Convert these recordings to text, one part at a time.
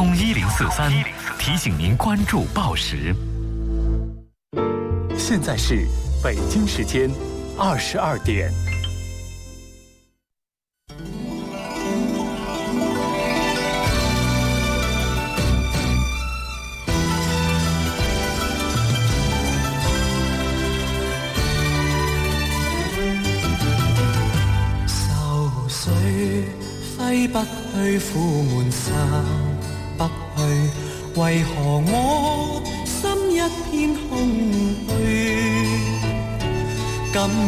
交通一零四三提醒您关注报时。现在是北京时间二十二点。愁绪挥不去，苦闷散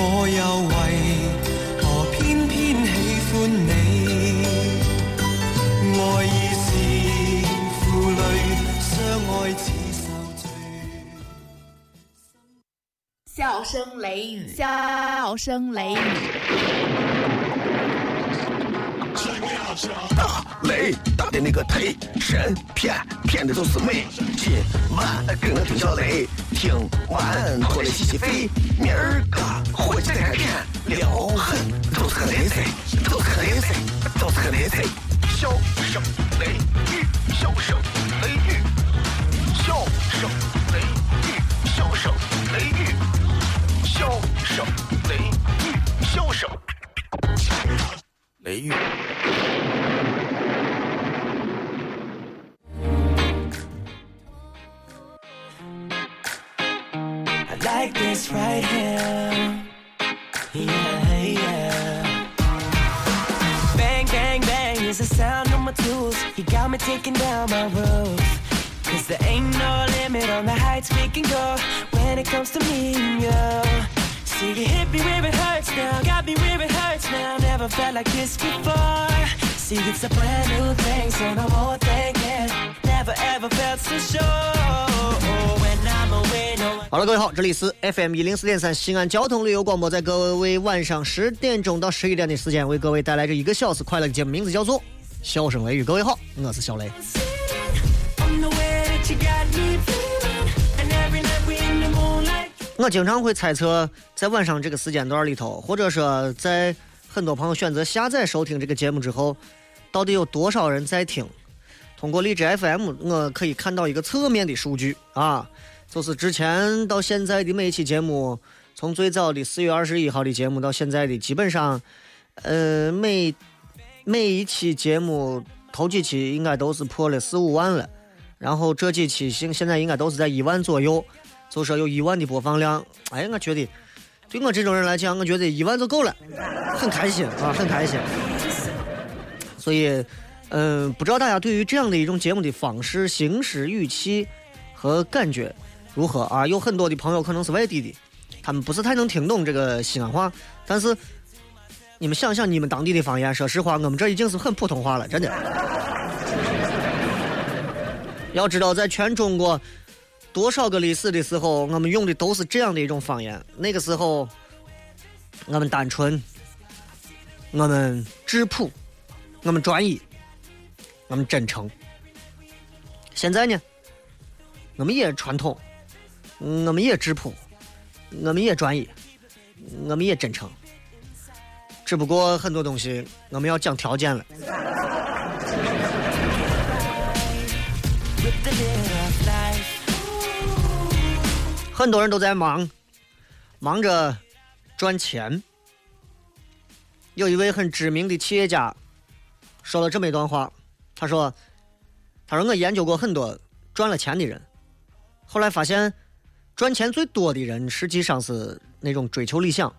我又為何偏偏喜歡你？愛已是負累，相愛似受罪。笑声雷雨，笑声雷雨。大雷大的那个忒神骗骗的都是美。今晚跟我听小雷，听完过来洗洗肺。明儿都是个雷贼。Like this before. See, it's a brand new thing, so no more thinking. Never ever felt so sure. When I'm away, no one. 好了，各位好，这里是 FM 一零四点三西安交通旅游广播，在各位晚上十点钟到十一点的时间，为各位带来这一个小时快乐的节目，名字叫做《笑声雷雨》。各位好，我是小雷。我经常会猜测，在晚上这个时间段里头，或者说在很多朋友选择下载收听这个节目之后，到底有多少人在听？通过荔枝 FM，我可以看到一个侧面的数据啊，就是之前到现在的每一期节目，从最早的四月二十一号的节目到现在的，基本上，呃，每每一期节目头几期应该都是破了四五万了，然后这几期现现在应该都是在一万左右。就说有一万的播放量，哎，我觉得对我这种人来讲，我觉得一万就够了，很开心啊，很开心。所以，嗯、不知道大家对于这样的一种节目的方式、形式、语气和感觉如何啊？有很多的朋友可能是外地的，他们不是太能听懂这个西安话，但是你们想想你们当地的方言，说实话，我们这已经是很普通话了，真的。要知道，在全中国多少个历史的时候，我们用的都是这样的一种方言。那个时候，我们单纯，我们质朴，我们专一，我们真诚。现在呢，我们也传统，我们也质朴，我们也专一，我们也真诚。只不过很多东西我们要讲条件了。很多人都在忙，忙着赚钱。有一位很知名的企业家说了这么一段话，他说：“他说我研究过很多赚了钱的人，后来发现，赚钱最多的人实际上是那种追求理想、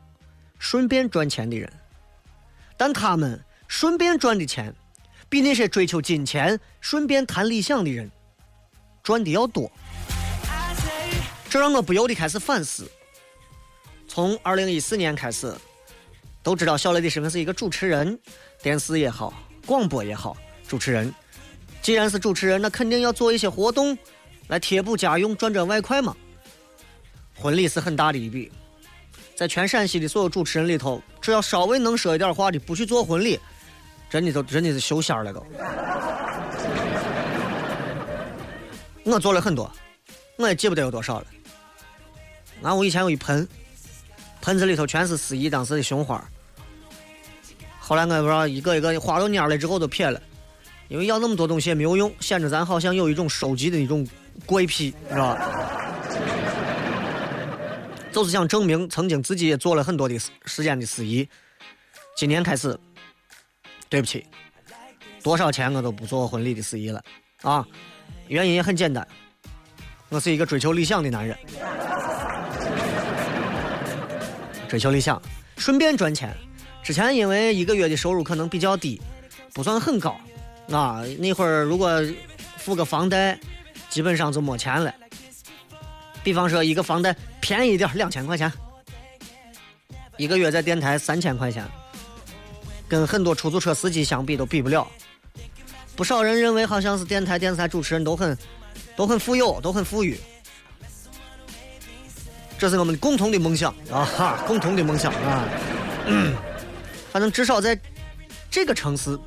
顺便赚钱的人，但他们顺便赚的钱，比那些追求金钱、顺便谈理想的人赚的要多。”这让我不由得开始反思。从二零一四年开始，都知道小雷的身份是一个主持人，电视也好，广播也好，主持人。既然是主持人，那肯定要做一些活动来贴补家用，赚赚外快嘛。婚礼是很大的一笔，在全陕西的所有主持人里头，只要稍微能说一点话的，不去做婚礼，真的都真的是修仙了都。我做了很多，我也记不得有多少了。俺屋以前有一盆，盆子里头全是司仪当时的胸花。后来我也不知道一个一个花到蔫了之后都撇了，因为要那么多东西也没有用，显得咱好像有一种收集的一种怪癖，知道吧？就是想证明曾经自己也做了很多的时间的司仪。今年开始，对不起，多少钱我都不做婚礼的司仪了啊！原因也很简单，我是一个追求理想的男人，追求理想，顺便赚钱。之前因为一个月的收入可能比较低，不算很高，啊，那会儿如果付个房贷，基本上就没钱了。比方说一个房贷便宜一点，两千块钱，一个月在电台三千块钱，跟很多出租车司机相比都比不了。不少人认为好像是电台、电视台主持人都很都很富有，都很富裕。这是我们共同的梦想啊哈，共同的梦想啊。反正至少在这个城市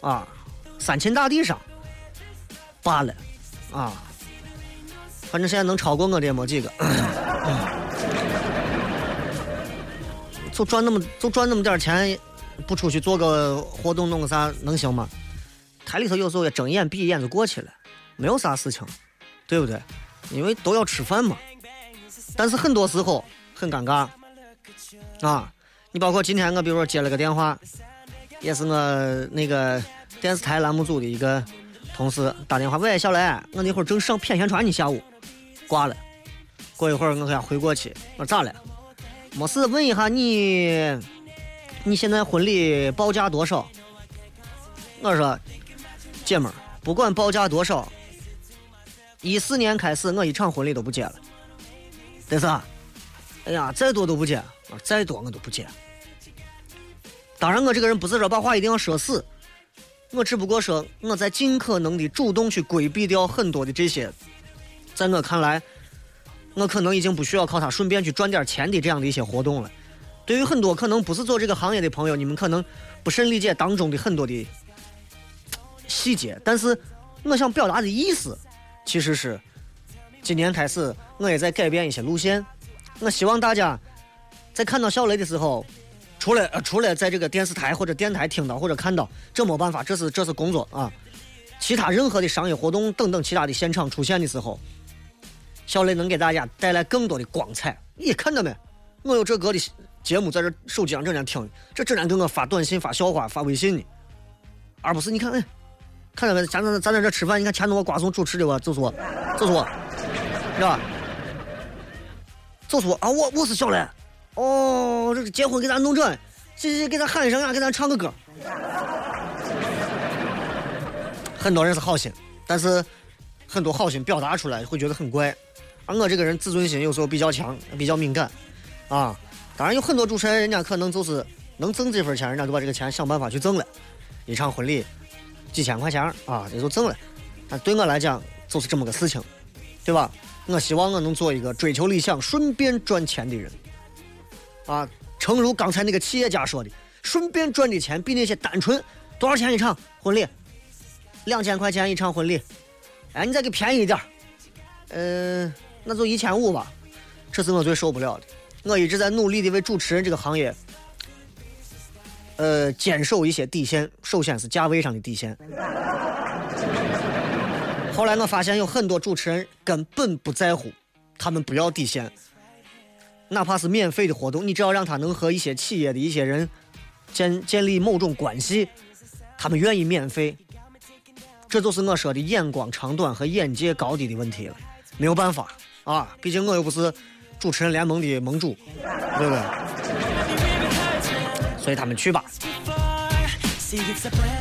啊，三秦大地上罢了啊。反正现在能超过我的也没几个。就赚那么就赚那么点钱，不出去做个活动弄个啥能行吗？台里头有时候也睁眼闭眼就过去了，没有啥事情，对不对？因为都要吃饭嘛。但是很多时候很尴尬啊！你包括今天我比如说接了个电话，也是我那个电视台栏目组的一个同事打电话，喂，小雷，我那会儿正上片宣传呢，下午挂了。过一会儿我给他回过去，我说咋了？没事，问一下你，你现在婚礼报价多少？我说。姐们儿，不管报价多少，一四年开始我一场婚礼都不接了。但是，哎呀，再多都不接，啊再多我都不接。当然，我这个人不是说把话一定要说死，我只不过说我在尽可能的主动去规避掉很多的这些，在我看来，我可能已经不需要靠它顺便去赚点钱的这样的一些活动了。对于很多可能不是做这个行业的朋友，你们可能不甚理解当中的很多的。细节，但是我想表达的意思，其实是今年开始我也在改变一些路线。我希望大家在看到小雷的时候，除了呃除了在这个电视台或者电台听到或者看到，这没办法，这是这是工作啊。其他任何的商业活动等等其他的现场出现的时候，小雷能给大家带来更多的光彩。你看到没？我有这个的节目在这手机上整天听，这整天给我发短信、发笑话、发微信呢，而不是你看哎。看到没？咱咱咱在这吃饭，你看前头我瓜怂主持的我，就是我，就是我，是吧？就是我啊！我我是小雷。哦，这个结婚给咱弄这，这这给咱喊一声啊，给咱唱个歌。很多人是好心，但是很多好心表达出来会觉得很怪。而我这个人自尊心有时候比较强，比较敏感啊。当然有很多主持人，人家可能就是能挣这份钱，人家就把这个钱想办法去挣了，一场婚礼。几千块钱啊，也就挣了。但对我来讲，就是这么个事情，对吧？我希望我能做一个追求理想、顺便赚钱的人。啊，诚如刚才那个企业家说的，顺便赚的钱比那些单纯多少钱一场婚礼，两千块钱一场婚礼，哎，你再给便宜一点，嗯，那就一千五吧。这是我最受不了的。我一直在努力的为主持人这个行业。呃，坚守一些底线，首先是价位上的底线。后来我发现有很多主持人根本不在乎，他们不要底线，哪怕是免费的活动，你只要让他能和一些企业的一些人建建立某种关系，他们愿意免费。这就是我说的眼光长短和眼界高低的问题了，没有办法啊，毕竟我又不是主持人联盟的盟主，对不对？所以他们去吧。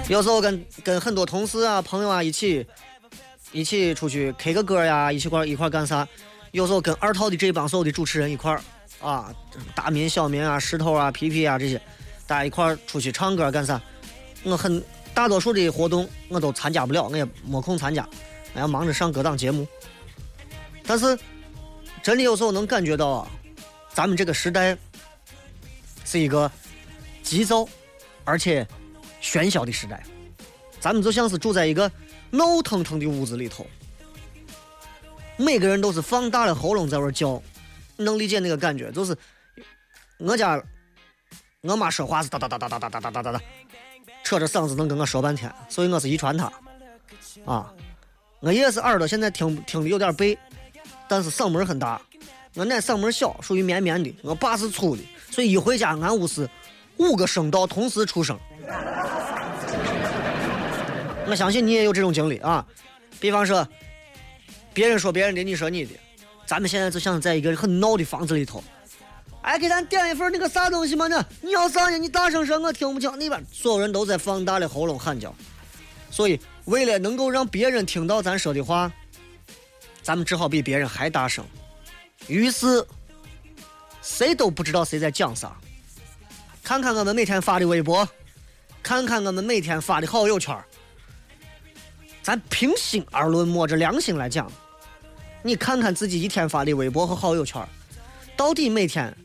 有时候跟跟很多同事啊、朋友啊一起一起出去 K 个歌呀，一起块一块干啥？有时候跟二套的这帮所有的主持人一块儿啊，大民、小民啊、石头啊、皮皮啊这些，大家一块出去唱歌干啥？我很。大多数的活动我都参加不了，我也没空参加，我要忙着上各档节目。但是，真的有时候能感觉到啊，咱们这个时代是一个急躁而且喧嚣的时代。咱们就像是住在一个闹腾腾的屋子里头，每个人都是放大了喉咙在那叫，能理解那个感觉？就是我家我妈说话是哒哒哒哒哒哒哒哒哒哒哒，扯着嗓子能跟我说半天，所以我是遗传她啊。我爷是耳朵现在听听的有点背，但是嗓门很大。我奶嗓门小，属于绵绵的。我爸是粗的，所以一回家俺屋是五个声道同时出声。我相信你也有这种经历啊，比方说，别人说别人的，你说你的，咱们现在就像在一个很闹的房子里头，哎，给咱点一份那个啥东西嘛呢？你要啥呢？你大声说，我听不清。那边所有人都在放大了喉咙喊叫，所以为了能够让别人听到咱说的话，咱们只好比别人还大声。于是，谁都不知道谁在讲啥。看看我们每天发的微博，看看我们每天发的好友圈。咱平心而论，摸着良心来讲，你看看自己一天发的微博和好友圈，到底每天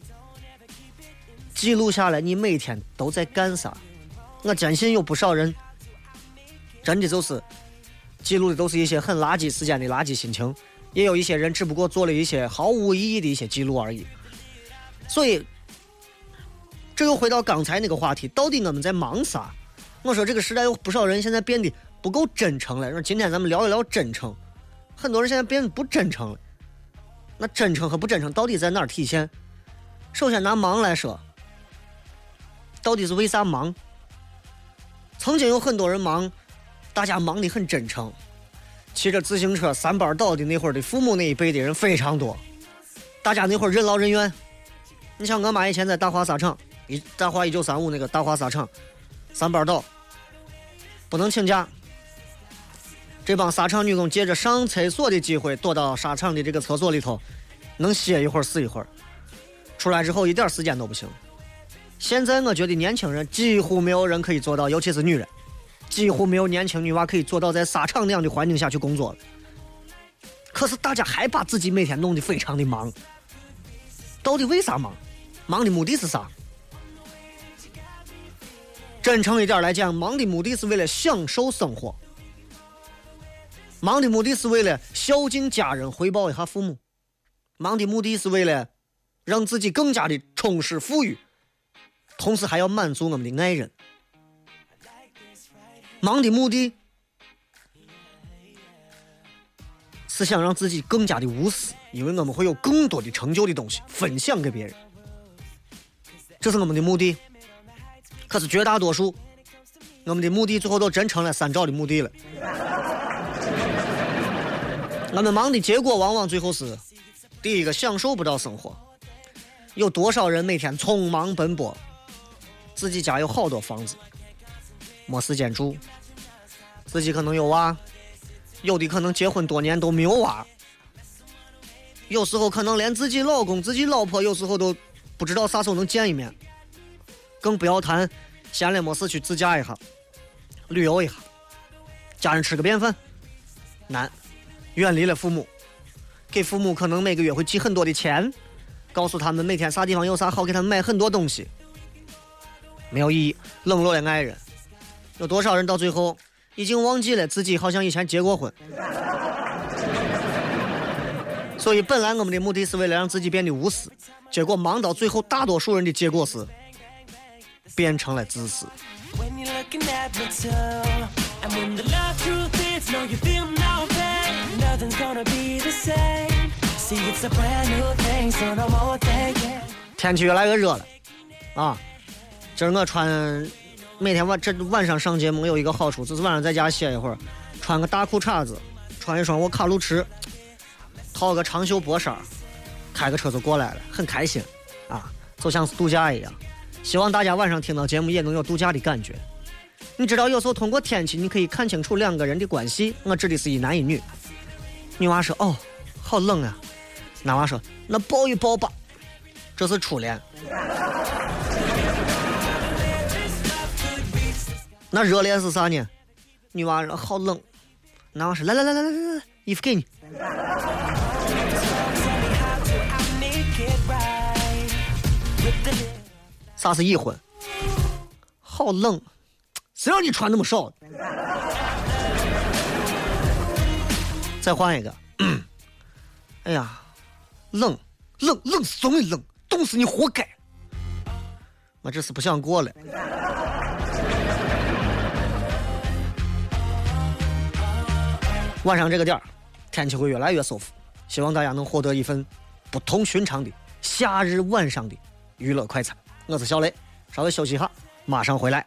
记录下来，你每天都在干啥？我坚信有不少人真的就是记录的都是一些很垃圾时间的垃圾心情，也有一些人只不过做了一些毫无意义的一些记录而已。所以，这又回到刚才那个话题，到底我们在忙啥？我说这个时代有不少人现在变得。不够真诚了。说今天咱们聊一聊真诚。很多人现在变得不真诚了。那真诚和不真诚到底在哪儿体现？首先拿忙来说，到底是为啥忙？曾经有很多人忙，大家忙的很真诚，骑着自行车三班倒的那会儿的父母那一辈的人非常多，大家那会儿任劳任怨。你像我妈以前在大华纱厂，一大华一九三五那个大华纱厂，三班倒，不能请假。这帮沙场女工借着上厕所的机会，躲到沙场的这个厕所里头，能歇一会儿是一会儿。出来之后一点时间都不行。现在我觉得年轻人几乎没有人可以做到，尤其是女人，几乎没有年轻女娃可以做到在沙场那样的环境下去工作了。可是大家还把自己每天弄得非常的忙，到底为啥忙？忙的目的是啥？真诚一点来讲，忙的目的是为了享受生活。忙的目的是为了孝敬家人，回报一下父母；忙的目的是为了让自己更加的充实富裕，同时还要满足我们的爱人。忙的目的是想让自己更加的无私，因为我们会有更多的成就的东西分享给别人，这是我们的目的。可是绝大多数，我们的目的最后都真成了三兆的目的了。我们忙的结果，往往最后是：第一个享受不到生活。有多少人每天匆忙奔波，自己家有好多房子，没时间住；自己可能有娃，有的可能结婚多年都没有娃。有时候可能连自己老公、自己老婆，有时候都不知道啥时候能见一面。更不要谈闲了没事去自驾一下、旅游一下，家人吃个便饭，难。远离了父母，给父母可能每个月会寄很多的钱，告诉他们每天啥地方有啥好，给他们买很多东西，没有意义。冷落了爱人，有多少人到最后已经忘记了自己好像以前结过婚？所以本来我们的目的是为了让自己变得无私，结果忙到最后，大多数人的结果是变成了自私。天气越来越热了，啊！今儿我穿，每天晚这晚上上节目有一个好处，就是晚上在家歇一会儿，穿个大裤衩子，穿一双我卡路驰，套个长袖薄衫，开个车就过来了，很开心，啊，就像是度假一样。希望大家晚上听到节目也能有度假的感觉。你知道，有时候通过天气，你可以看清楚两个人的关系。我指的是一男一女。女娃说：“哦，好冷啊。”男娃说：“那抱一抱吧。”这是初恋。那热恋是啥呢？女娃说好冷，男娃说来来来来来来来，衣服给你。啥是已婚？好冷，谁让你穿那么少？再换一个，哎呀，冷冷冷死总得冷，冻死你活该。我这是不想过了。晚上这个点儿，天气会越来越舒服，希望大家能获得一份不同寻常的夏日晚上的娱乐快餐。我是小雷，稍微休息一下，马上回来。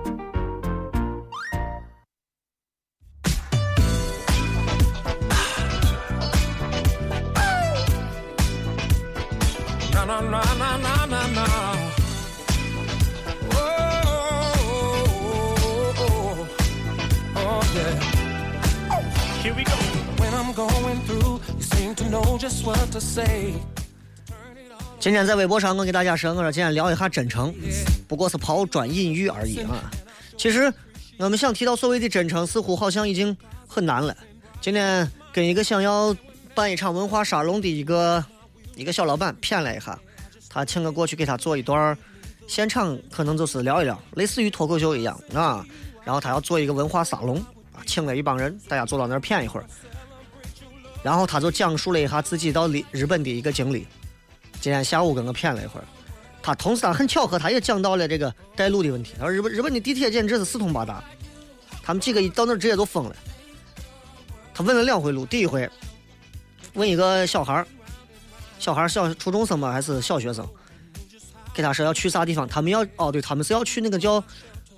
今天在微博上，我给大家说，我说今天聊一下真诚，不过是抛砖引玉而已啊。其实我们想提到所谓的真诚，似乎好像已经很难了。今天跟一个想要办一场文化沙龙的一个一个小老板谝了一下，他请我过去给他做一段现场，可能就是聊一聊，类似于脱口秀一样啊。然后他要做一个文化沙龙啊，请了一帮人，大家坐到那儿谝一会儿。然后他就讲述了一下自己到日日本的一个经历。今天下午跟我谝了一会儿，他同时他很巧合，他也讲到了这个带路的问题。他说日本日本的地铁简直是四通八达，他们几个一到那儿直接就疯了。他问了两回路，第一回问一个小孩儿，小孩儿小初中生吧还是小学生，给他说要去啥地方，他们要哦对，他们是要去那个叫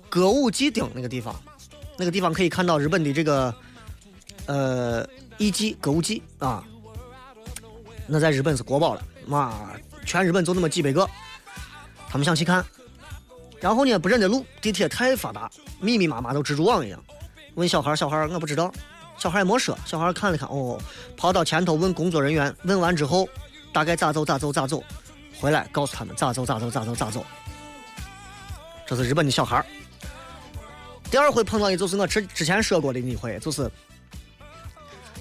歌舞伎町那个地方，那个地方可以看到日本的这个呃艺伎歌舞伎啊，那在日本是国宝了。妈，全日本就那么几百个，他们想去看。然后呢，不认得路，地铁太发达，密密麻麻都蜘蛛网一样。问小孩，小孩我不知道，小孩也没说，小孩看了看，哦，跑到前头问工作人员，问完之后，大概咋走咋走咋走，回来告诉他们咋走咋走咋走咋走。这是日本的小孩。第二回碰到的就是我之之前说过的那回，就是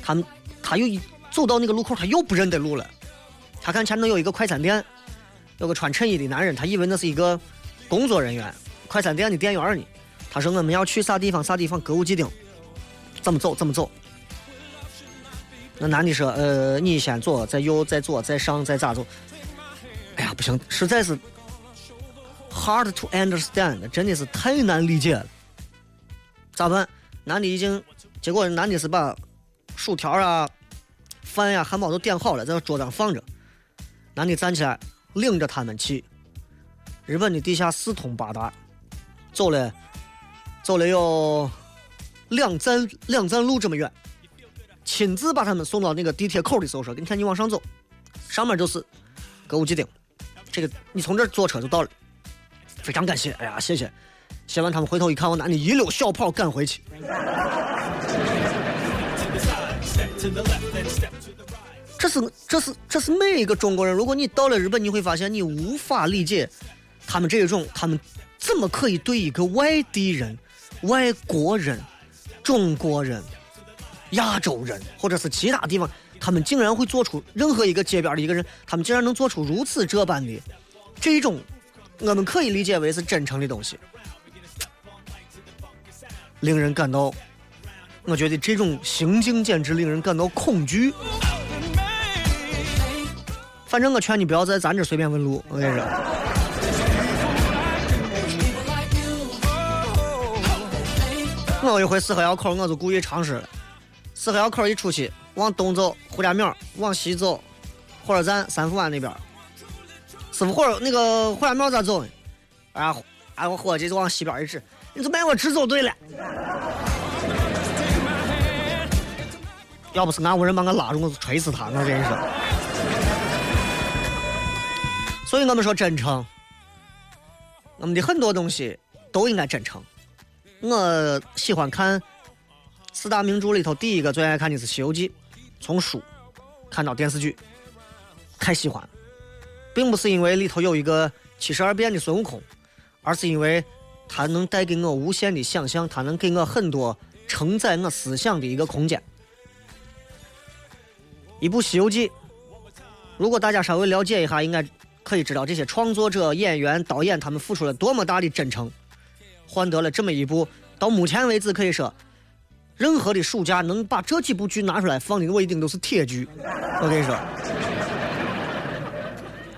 他们他又走到那个路口，他又不认得路了。他看前头有一个快餐店，有个穿衬衣的男人，他以为那是一个工作人员，快餐店的店员呢。他说我们要去啥地方啥地方歌舞伎町，怎么走怎么走。那男的说，呃，你先左，再右，再左，再上，再咋走？哎呀，不行，实在是 hard to understand，真的是太难理解了。咋办？男的已经，结果男的是把薯条啊、饭呀、汉堡都点好了，在桌上放着。男的站起来，领着他们去日本的地下四通八达，走了走了有两站两站路这么远，亲自把他们送到那个地铁口的时候说：“你看你往上走，上面就是歌舞伎町，这个你从这坐车就到了。”非常感谢，哎呀，谢谢。写完他们回头一看，我男的一溜小跑赶回去。这是这是这是每一个中国人，如果你到了日本，你会发现你无法理解他们这种，他们怎么可以对一个外地人、外国人、中国人、亚洲人，或者是其他地方，他们竟然会做出任何一个街边的一个人，他们竟然能做出如此这般的这种，我们可以理解为是真诚的东西，令人感到，我觉得这种行径简直令人感到恐惧。反正我劝你不要在咱这随便问路，我跟你说。我有一回四合窑口，我就故意尝试了。四合窑口一出去，往东走胡家庙，往西走火车站三福湾那边。师傅火那个火家庙咋走呢？啊，啊我伙计就往西边一指，你就卖我直走对了。要不是俺屋人把我拉住，我是锤死他，我跟你说。所以我们说真诚，我们的很多东西都应该真诚。我喜欢看四大名著里头第一个最爱看的是《西游记》，从书看到电视剧，太喜欢了，并不是因为里头有一个七十二变的孙悟空，而是因为它能带给我无限的想象，它能给我很多承载我思想的一个空间。一部《西游记》，如果大家稍微了解一下，应该可以知道这些创作者、演员、导演他们付出了多么大的真诚，换得了这么一部到目前为止可以说，任何的暑假能把这几部剧拿出来放的，我一定都是铁剧。我跟你说，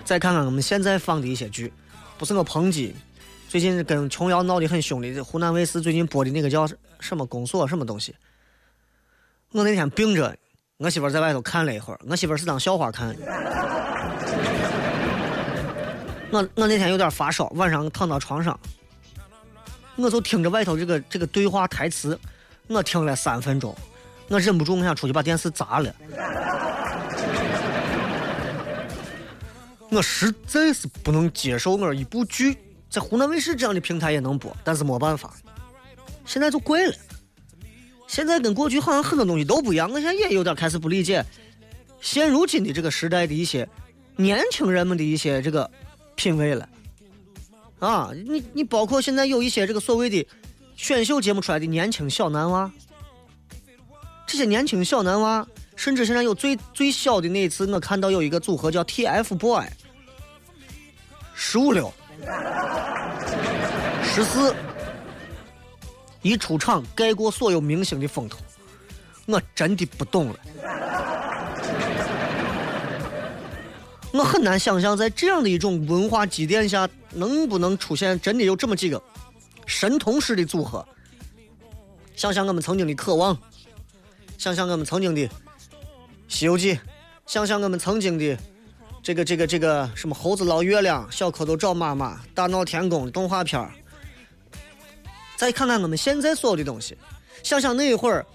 再看看我们现在放的一些剧，不是我抨击，最近跟琼瑶闹得很凶的湖南卫视最近播的那个叫什么宫锁什么东西，我那天病着。我媳妇在外头看了一会儿，我媳妇是当笑话看。我我那天有点发烧，晚上躺到床上，我就听着外头这个这个对话台词，我听了三分钟，我忍不住我想出去把电视砸了。我实在是不能接受，我一部剧在湖南卫视这样的平台也能播，但是没办法，现在就怪了。现在跟过去好像很多东西都不一样，我现在也有点开始不理解，现如今的这个时代的一些年轻人们的一些这个品味了。啊，你你包括现在有一些这个所谓的选秀节目出来的年轻小男娃，这些年轻小男娃，甚至现在有最最小的那一次，我看到有一个组合叫 TFBOY，十五六，十四。一出场盖过所有明星的风头，我真的不懂了。我很难想象在这样的一种文化积淀下，能不能出现真的有这么几个神童式的组合。想想我们曾经的渴望，想想我们曾经的《西游记》，想想我们曾经的这个这个这个什么猴子捞月亮、小蝌蚪找妈妈、大闹天宫动画片儿。再看看我们现在所有的东西，想想那一会儿，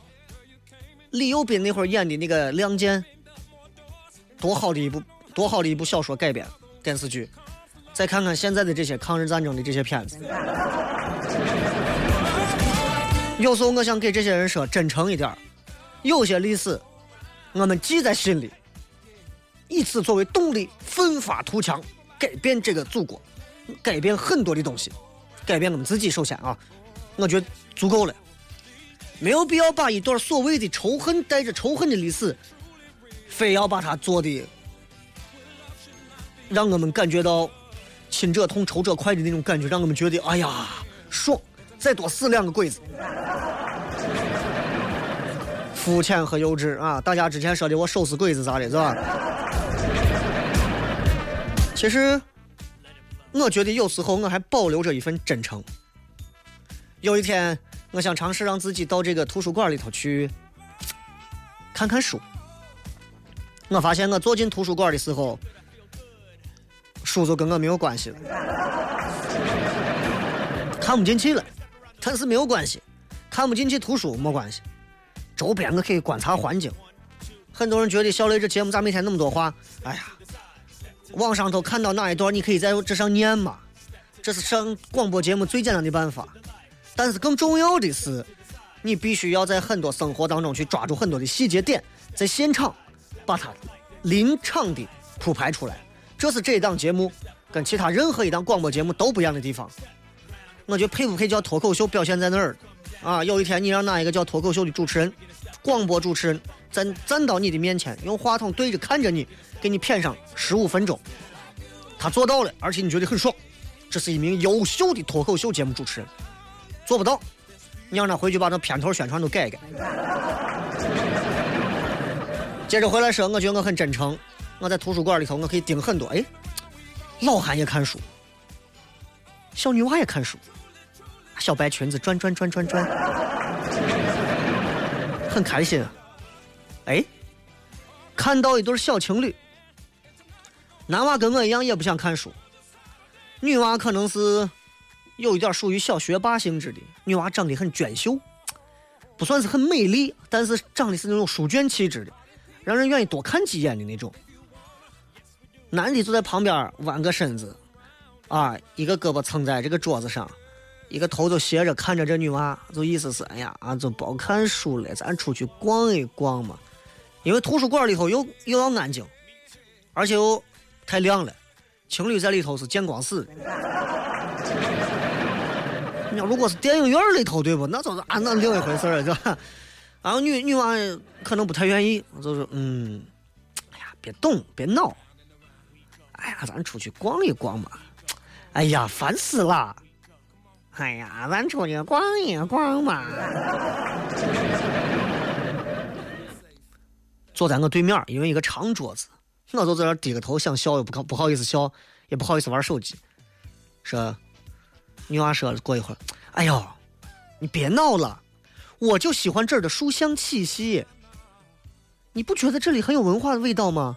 李幼斌那会儿演的那个《亮剑》，多好的一部，多好的一部小说改编电视剧。再看看现在的这些抗日战争的这些片子，有时候我想给这些人说真诚一点有些历史我们记在心里，以此作为动力，奋发图强，改变这个祖国，改变很多的东西，改变我们自己。首先啊。我觉得足够了，没有必要把一段所谓的仇恨带着仇恨的历史，非要把它做的让我们感觉到亲者痛仇者快的那种感觉，让我们觉得哎呀爽，再多死两个鬼子，肤浅和幼稚啊！大家之前说的我手撕鬼子啥的，是吧？其实，我觉得有时候我还保留着一份真诚。有一天，我想尝试让自己到这个图书馆里头去看看书。我发现我坐进图书馆的时候，书就跟我没有关系了，看不进去了。但是没有关系，看不进去图书没关系，周边我可以观察环境。很多人觉得小雷这节目咋每天那么多话？哎呀，网上头看到哪一段，你可以在这上念嘛。这是上广播节目最简单的办法。但是更重要的是，你必须要在很多生活当中去抓住很多的细节点，在现场把它临场的铺排出来。这是这一档节目跟其他任何一档广播节目都不一样的地方。我觉得配不配叫脱口秀表现在那儿啊？有一天你让哪一个叫脱口秀的主持人、广播主持人站站到你的面前，用话筒对着看着你，给你谝上十五分钟，他做到了，而且你觉得很爽，这是一名优秀的脱口秀节目主持人。做不到，你让他回去把那片头宣传都改改。接着回来说，我觉得我很真诚。我在图书馆里头，我可以盯很多。哎，老汉也看书，小女娃也看书，小白裙子转转转转转，很开心啊。哎，看到一对小情侣，男娃跟我一样也不想看书，女娃可能是。有一点属于小学霸性质的女娃，长得很娟秀，不算是很美丽，但是长得是那种书卷气质的，让人愿意多看几眼的那种。男的就在旁边弯个身子，啊，一个胳膊撑在这个桌子上，一个头就斜着看着这女娃，就意思是，哎呀，啊，就别看书了，咱出去逛一逛嘛。因为图书馆里头又又要安静，而且又太亮了，情侣在里头是见光死。你要如果是电影院里头，对不？那就是啊，那另一回事儿，是吧？然后女女娃可能不太愿意，就是嗯，哎呀，别动，别闹。哎呀，咱出去逛一逛嘛！哎呀，烦死了！哎呀，咱出去逛一逛嘛！坐在我对面，因为一个长桌子，我就在那低个头想笑，又不不好意思笑，也不好意思玩手机。说，女娃说了，过一会儿，哎呦，你别闹了，我就喜欢这儿的书香气息。你不觉得这里很有文化的味道吗？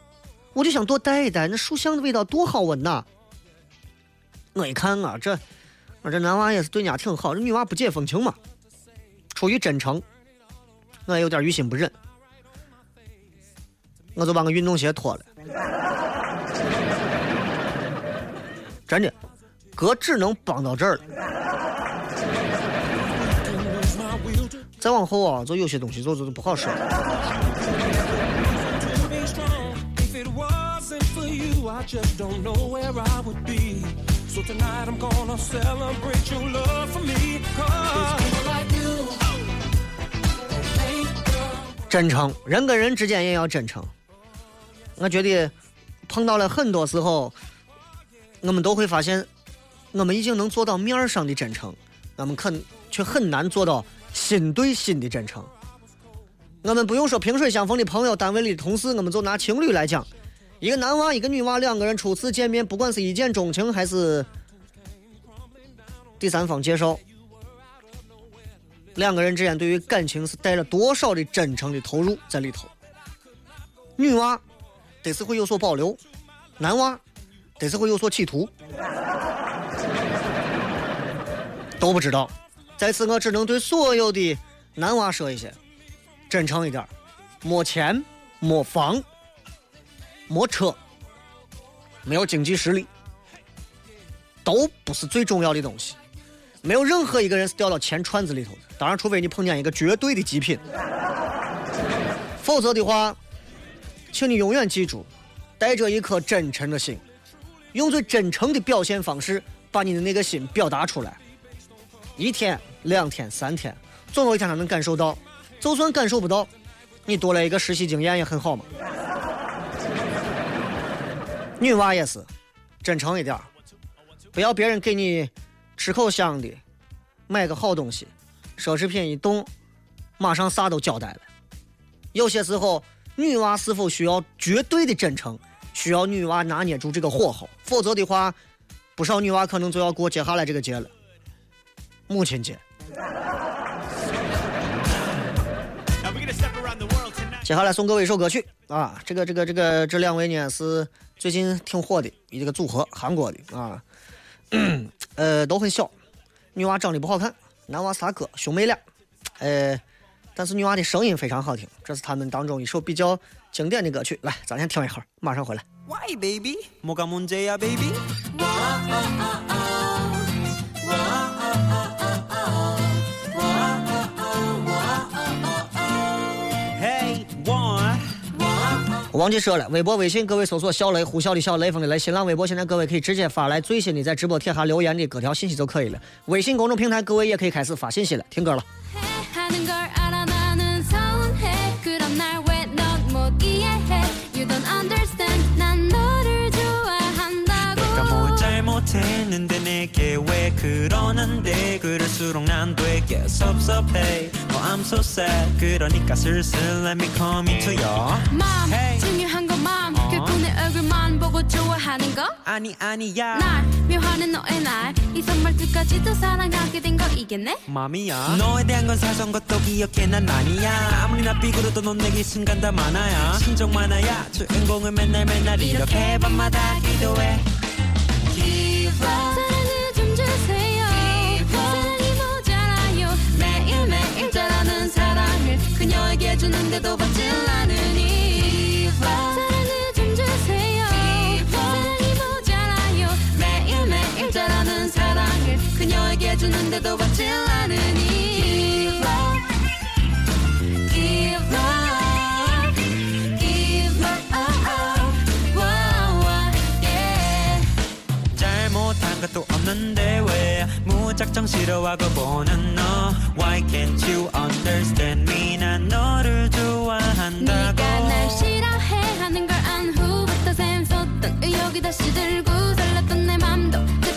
我就想多待一待，那书香的味道多好闻呐！我一看啊，这我这男娃也是对人家挺好，这女娃不解风情嘛。出于真诚，我也有点于心不忍，我就把我运动鞋脱了。真的，哥只能帮到这儿了。再往后啊，就有些东西就就不好说了。真诚，人跟人之间也要真诚。我觉得碰到了很多时候，我们都会发现，我们已经能做到面儿上的真诚，我们可却很难做到心对心的真诚。我们不用说萍水相逢的朋友、单位里的同事，我们就拿情侣来讲，一个男娃一个女娃两个人初次见面，不管是一见钟情还是第三方介绍，两个人之间对于感情是带了多少的真诚的投入在里头。女娃得是会有所保留，男娃得是会有所企图，都不知道。在此，我只能对所有的男娃说一些：真诚一点，没钱、没房、没车、没有经济实力，都不是最重要的东西。没有任何一个人是掉到钱串子里头的，当然，除非你碰见一个绝对的极品，否则的话，请你永远记住，带着一颗真诚的心，用最真诚的表现方式把你的那个心表达出来。一天、两天、三天，总有一天他能感受到。就算感受不到，你多来一个实习经验也很好嘛。女娃也是，真诚一点，不要别人给你吃口香的，买个好东西，奢侈品一动，马上啥都交代了。有些时候，女娃是否需要绝对的真诚，需要女娃拿捏住这个火候，否则的话，不少女娃可能就要过接下来这个节了，母亲节。接下来送各位一首歌曲。啊，这个这个这个这两位呢是最近挺火的一个组合，韩国的。啊，呃都很小，女娃长得不好看，男娃仨哥兄妹俩，呃，但是女娃的声音非常好听，这是他们当中一首比较经典的歌曲，来，咱先听一会儿，马上回来。Why baby? 我忘记说了，微博、微信各位搜索“小雷”呼啸的小雷锋的雷，新浪微博现在各位可以直接发来最新的在直播贴下留言的各条信息就可以了。微信公众平台各位也可以开始发信息了，听歌了。 난 되게 섭섭해. Oh I'm so sad. 그러니까 슬슬 let me come into your 맘 Hey. 중요한 건맘 어. 내 얼굴만 보고 좋아하는 거? 아니 아니야. 날 묘하는 너의 날이 선물들까지도 사랑하게 된 거 이겠네? 맘이야. 너에 대한 건 사소한 것도 기억해. 난 아니야. 아무리 나 삐그러도 넌 내게 순간 다 많아야. 신정 많아야. 주인공을 맨날 맨날 이렇게 밤마다 기도해. 사랑 주는데도 받질 않으니 사랑을 좀 주세요. 사랑이 모자라요. 매일매일 자라는 사랑을 그녀에게 주는데도 받질 않으니 Give. 잘못한 것도 없는데 왜 무작정 싫어하고 보는 너. Why can't you understand me? 난 너를 좋아한다고. 네가 날 싫어해 하는 걸 안 후부터 샘솟던 의욕이 다시 들고 설렜던 내 맘도 또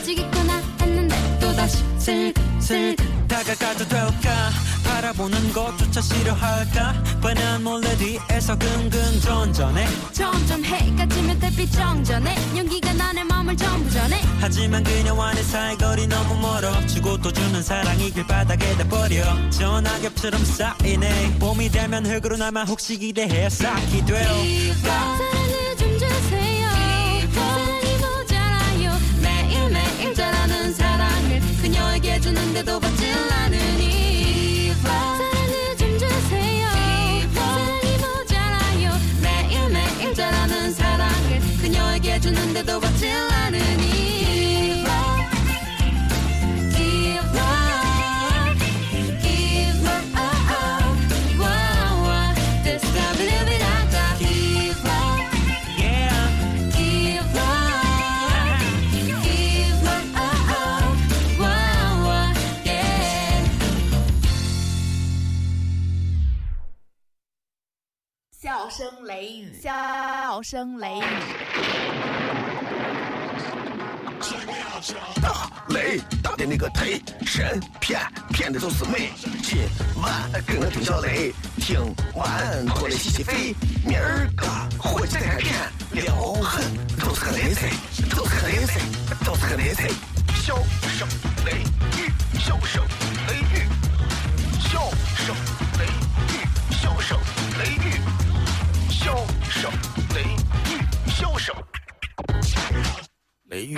다시 슬슬 다가가도 될까? 바라보는 것조차 싫어할까? 뻔한 몰래 뒤에서 끙끙 전전해? 점점 해가 지면 달빛 정전해. 연기가 나의 마음을 전부 전해. 하지만 그녀와의 사이거리 너무 멀어. 주고 또 주는 사랑이 길 바닥에다 버려. 저 낙엽처럼 쌓이네. 봄이 되면 흙으로 남아 혹시 기대해 쌓기 돼요 都不见了。笑声雷雨，笑声雷雨，大雷大的那个忒神骗骗的都是美，今晚跟我听小雷，听完过来洗洗肺，明儿个回去再看片，撩狠都是个雷菜，都是个雷菜，都是个雷菜，笑声雷雨，笑声不雷雨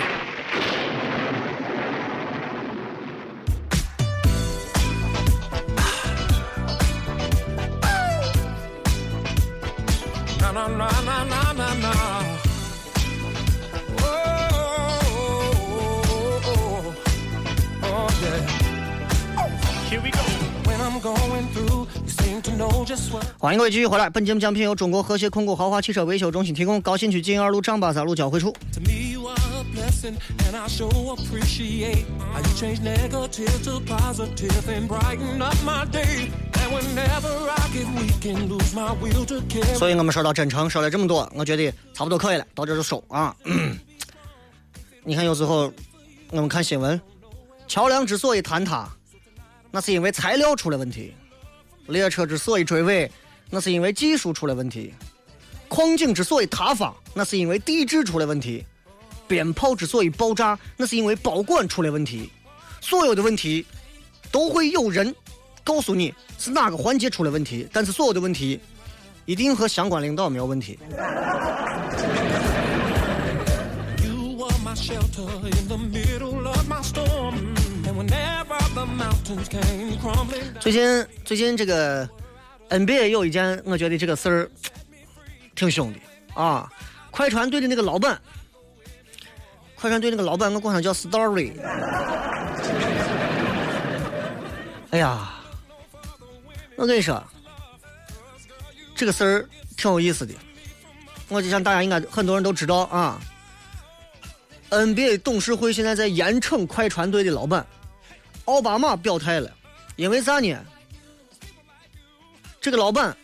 啦啦啦啦啦欢迎各位继续回来，本节目奖品由中国和谐控股豪华汽车维修中心提供，高新区金二路张八三路交汇处。所以我们说到真诚，说了这么多，我觉得差不多可以了，到这就收啊。你看，有时候我们看新闻，桥梁之所以坍塌，那是因为材料出了问题。列车之所以追尾，那是因为技术出了问题；矿井之所以塌方，那是因为地质出了问题；鞭炮之所以爆炸，那是因为保管出了问题。所有的问题都会有人告诉你是哪个环节出了问题，但是所有的问题一定和相关领导没有问题。You are my shelter in the middle of my storm. 最近最近这个 NBA 有一件，我觉得这个事儿挺凶的啊！快船队的那个老板，快船队那个老板，我管他叫 Story。哎呀，我跟你说，这个事儿挺有意思的。我就想大家应该很多人都知道啊，NBA 董事会现在在严惩快船队的老板，奥巴马表态了，因为啥呢？这个老板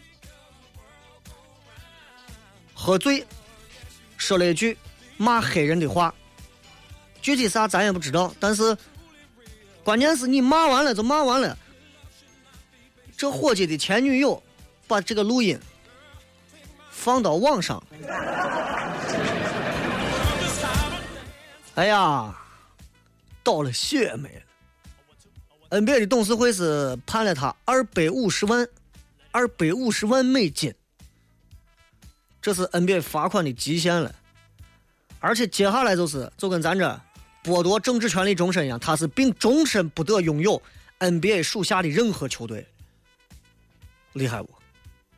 喝醉，说了一句骂黑人的话，具体啥咱也不知道，但是关键是你骂完了就骂完了。这伙计的前女友把这个录音放到网上，哎呀，倒了血霉了。NBA 的董事会是判了他二百五十万，二百五十万美金，这是 NBA 罚款的极限了。而且接下来就是就跟咱这剥夺政治权利终身一样，他是并终身不得拥有 NBA 属下的任何球队。厉害不？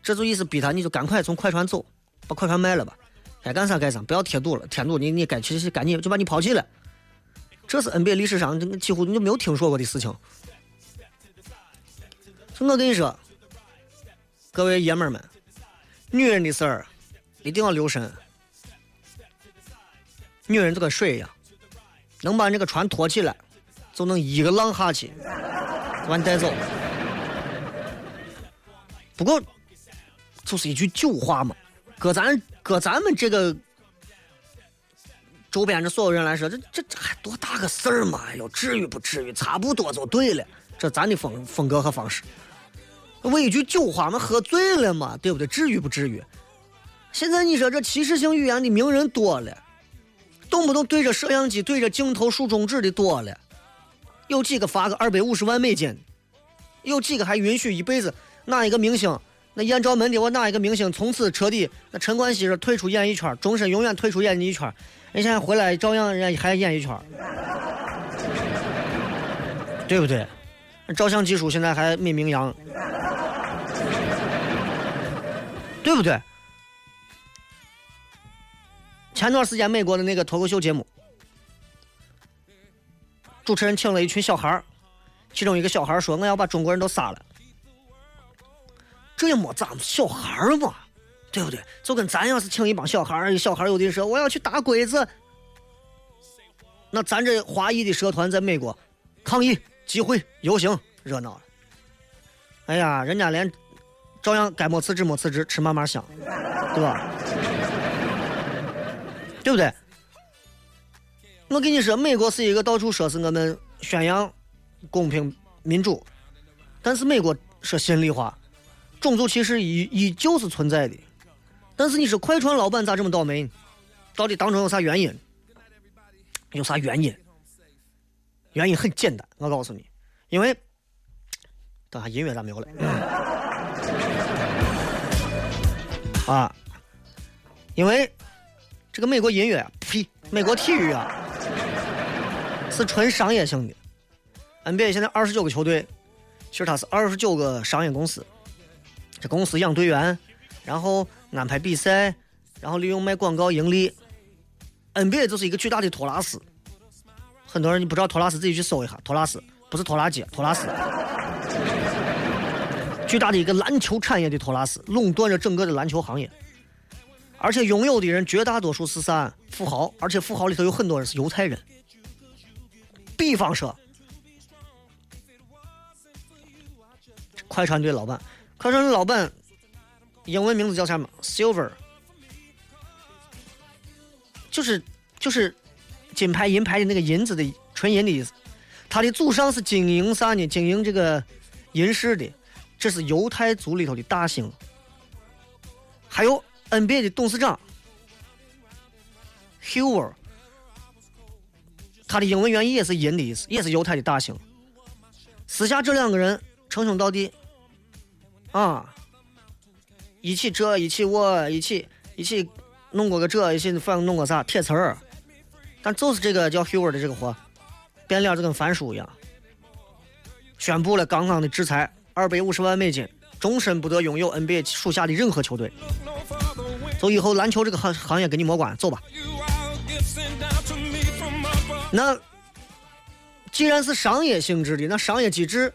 这就意思逼他，你就赶快从快船走，把快船卖了吧，该干啥干啥，不要添堵了，添堵你你该去去赶紧就把你抛弃了。这是 NBA 历史上几乎你就没有听说过的事情。我跟你说，各位爷们儿们，女人的事儿一定要留神。女人就跟水一样，能把这个船拖起来，就能一个浪下去，把你带走。不过，就是一句旧话嘛，搁咱搁咱们这个周边这所有人来说，这这这还多大个事儿嘛？哎呦，至于不至于？差不多就对了。这咱的风风格和方式。为一句酒话嘛，喝醉了嘛，对不对？至于不至于？现在你说这歧视性语言的名人多了，动不动对着摄像机、对着镜头竖中指的多了，有几个发个二百五十万美金，有几个还允许一辈子哪一个明星？那艳照门的我哪一个明星从此彻底？那陈冠希是退出演艺圈，终身永远退出演艺圈，人现在回来照样人家还演艺圈，对不对？照相技术现在还没名扬，对不对？前段时间美国的那个脱口秀节目，主持人请了一群小孩，其中一个小孩说：“我要把中国人都杀了。”这也没咋，小孩儿嘛，对不对？就跟咱要是请一帮小孩，小孩有的说我要去打鬼子，那咱这华裔的社团在美国抗议、集会、游行热闹了。哎呀，人家连照样该没辞职没辞职，吃嘛嘛香，对吧？对不对？我跟你说，美国是一个到处说是我们宣扬公平民主，但是美国说心里话，种族歧视依依旧是存在的。但是你说快船老板咋这么倒霉？到底当中有啥原因？有啥原因？原因很简单，我告诉你，因为等下音乐咋没有了？啊，因为这个美国音乐，呸，美国体育啊，是纯商业性的。NBA 现在二十九个球队，其实它是二十九个商业公司。这公司养队员，然后安排比赛，然后利用卖广告盈利。NBA 就是一个巨大的托拉斯。很多人你不知道托拉斯，自己去搜一下，托拉斯不是拖拉机，托拉斯。巨大的一个篮球产业的托拉斯，垄断着整个的篮球行业。而且拥有的人绝大多数是啥？富豪，而且富豪里头有很多人是犹太人。比方说，快船队老板，快船队老板英文名字叫什么？Silver，就是就是金牌银牌的那个银子的纯银的意思。他的祖上是经营啥呢？经营这个银饰的，这是犹太族里头的大姓。还有 NBA 的董事长 Hoover，他的英文原意也是银的意思，也是犹太的大姓。私下这两个人称兄道弟，啊，一起这一起我一起一起弄过个这，一起反正弄个啥铁词儿，但就是这个叫 Huer 的这个货，变脸就跟翻书一样，宣布了刚刚的制裁，二百五十万美金，终身不得拥有 NBA 属下的任何球队。走，以后篮球这个行行业跟你没关，走吧。那既然是商业性质的，那商业机制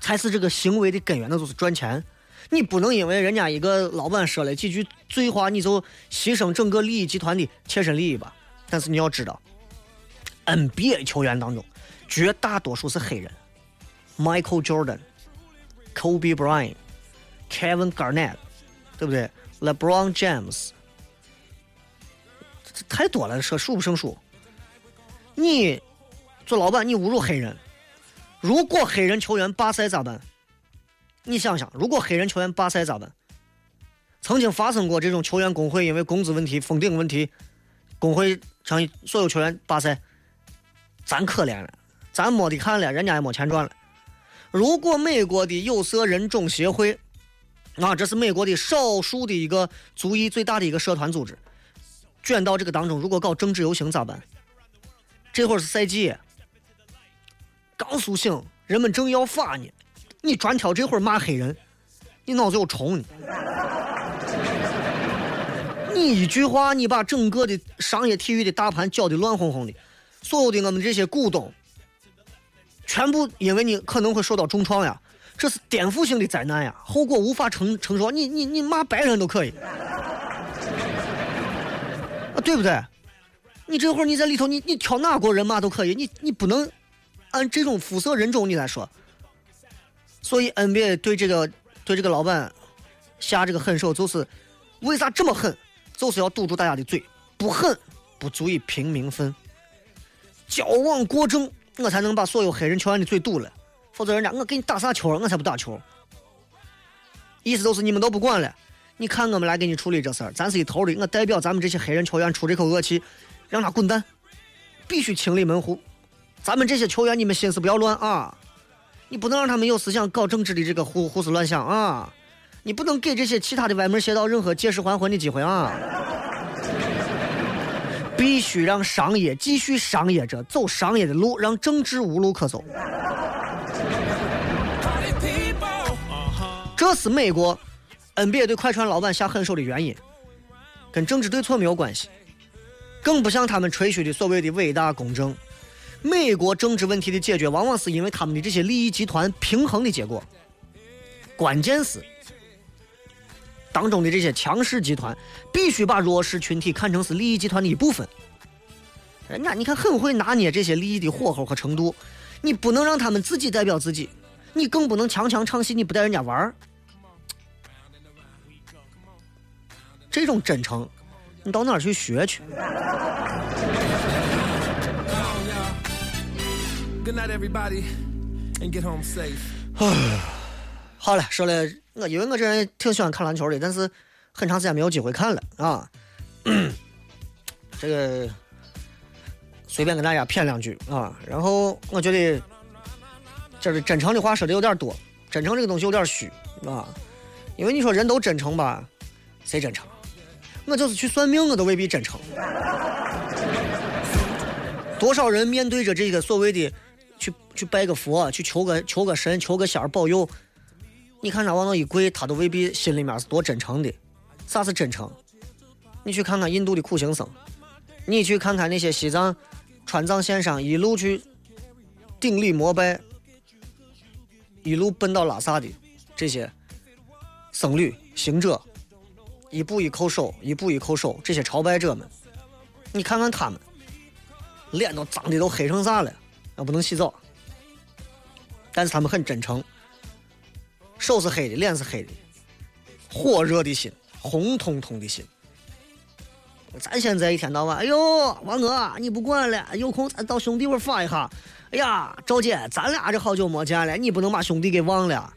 才是这个行为的根源，那就是赚钱。你不能因为人家一个老板说了几句醉话，你就牺牲整个利益集团的切身利益吧。但是你要知道，NBA 球员当中绝大多数是黑人，Michael Jordan、Kobe Bryant、Kevin Garnett，对不对？LeBron James，这太多了，说数不胜数。你做老板，你侮辱黑人，如果黑人球员罢赛咋办？你想想，如果黑人球员罢赛咋办？曾经发生过这种球员工会因为工资问题、封顶问题，工会让所有球员罢赛，咱可怜了，咱没得看了，人家也没钱赚了。如果美国的有色人种协会，啊，这是美国的少数的一个族裔最大的一个社团组织，卷到这个当中，如果搞政治游行咋办？这会儿是赛季，刚苏醒，人们正要发呢，你专挑这会儿骂黑人，你脑子有虫你。你一句话，你把整个的商业体育的大盘搅得乱哄哄的，所有的我们这些股东，全部因为你可能会受到重创呀，这是颠覆性的灾难呀，后果无法承承受。你你你骂白人都可以，啊，对不对？你这会儿你在里头，你你挑哪国人骂都可以，你你不能按这种肤色人种你来说。所以 NBA 对这个对这个老板下这个狠手，就是为啥这么狠？就是要堵住大家的嘴，不狠不足以平民愤，矫枉过正，我才能把所有黑人球员的嘴堵了。否则人家我给你打啥球，我才不打球。意思就是你们都不管了，你看我们来给你处理这事儿，咱是一头的，我代表咱们这些黑人球员出这口恶气，让他滚蛋，必须清理门户。咱们这些球员，你们心思不要乱啊！你不能让他们有思想搞政治的这个胡胡思乱想啊！你不能给这些其他的歪门邪道任何借尸还魂的机会啊！必须让商业继续商业着，走商业的路，让政治无路可走。这是美国 NBA 对快船老板下狠手的原因，跟政治对错没有关系，更不像他们吹嘘的所谓的伟大公正。美国政治问题的解决，往往是因为他们的这些利益集团平衡的结果。关键是。当中的这些强势集团必须把弱势群体看成是利益集团的一部分。人家你看很会拿捏这些利益的火候和程度，你不能让他们自己代表自己，你更不能强强唱戏，你不带人家玩儿。这种真诚，你到哪儿去学去？Good night, everybody, and get home safe. 好了，说了，我因为我这人挺喜欢看篮球的，但是很长时间没有机会看了啊。这个随便跟大家谝两句啊。然后我觉得这是真诚的话说的有点多，真诚这个东西有点虚啊。因为你说人都真诚吧，谁真诚？我就是去算命，我都未必真诚。多少人面对着这个所谓的去去拜个佛，去求个求个神，求个仙儿保佑。你看他往那一跪，他都未必心里面是多真诚的。啥是真诚？你去看看印度的苦行僧，你去看看那些西藏川藏线上一路去顶礼膜拜，一路奔到拉萨的这些僧侣行者，一步一叩首，一步一叩首，这些朝拜者们，你看看他们，脸都脏的都黑成啥了，要不能洗澡，但是他们很真诚。手是黑的，脸是黑的，火热的心，红彤彤的心。咱现在一天到晚，哎呦，王哥，你不管了，有空咱到兄弟窝耍一下。哎呀，赵姐，咱俩这好久没见了，你不能把兄弟给忘了。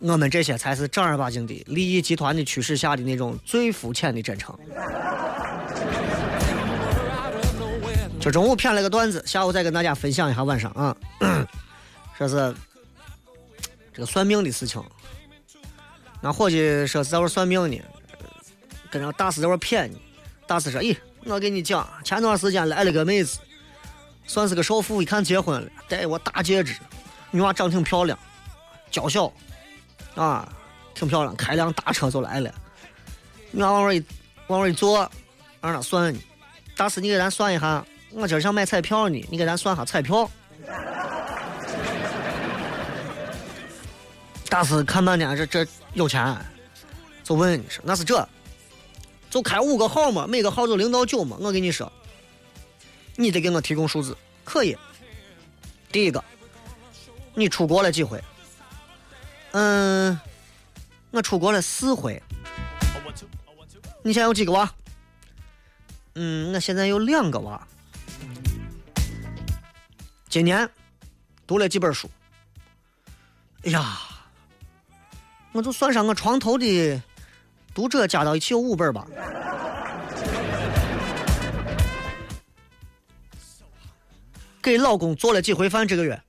我们这些才是正儿八经的利益集团的驱使下的那种最肤浅的真诚。这中午谝了个段子，下午再跟大家分享一下晚上啊，说是。这个算命的事情，那伙计说是在这算命呢，跟着大师在这骗你。大师说：“咦，我给你讲，前段时间来了个妹子，算是个少妇，一看结婚了，戴我大戒指，女娃长挺漂亮，娇小，啊，挺漂亮，开辆大车就来了。女娃往那一往那一坐，让他算呢。大师，你给咱算一下，我今儿想买彩票呢，你给咱算下彩票。”大师看半天，这这有钱，就问你说那是这，就开五个号嘛，每个号都零到九嘛。我跟你说，你得给我提供数字，可以。第一个，你出国了几回？嗯，我出国了四回。你现在有几个娃？嗯，我现在有两个娃。今年读了几本书？哎呀！我就算上我床头的读者加到一起有五本吧。给老公做了几回饭这个月？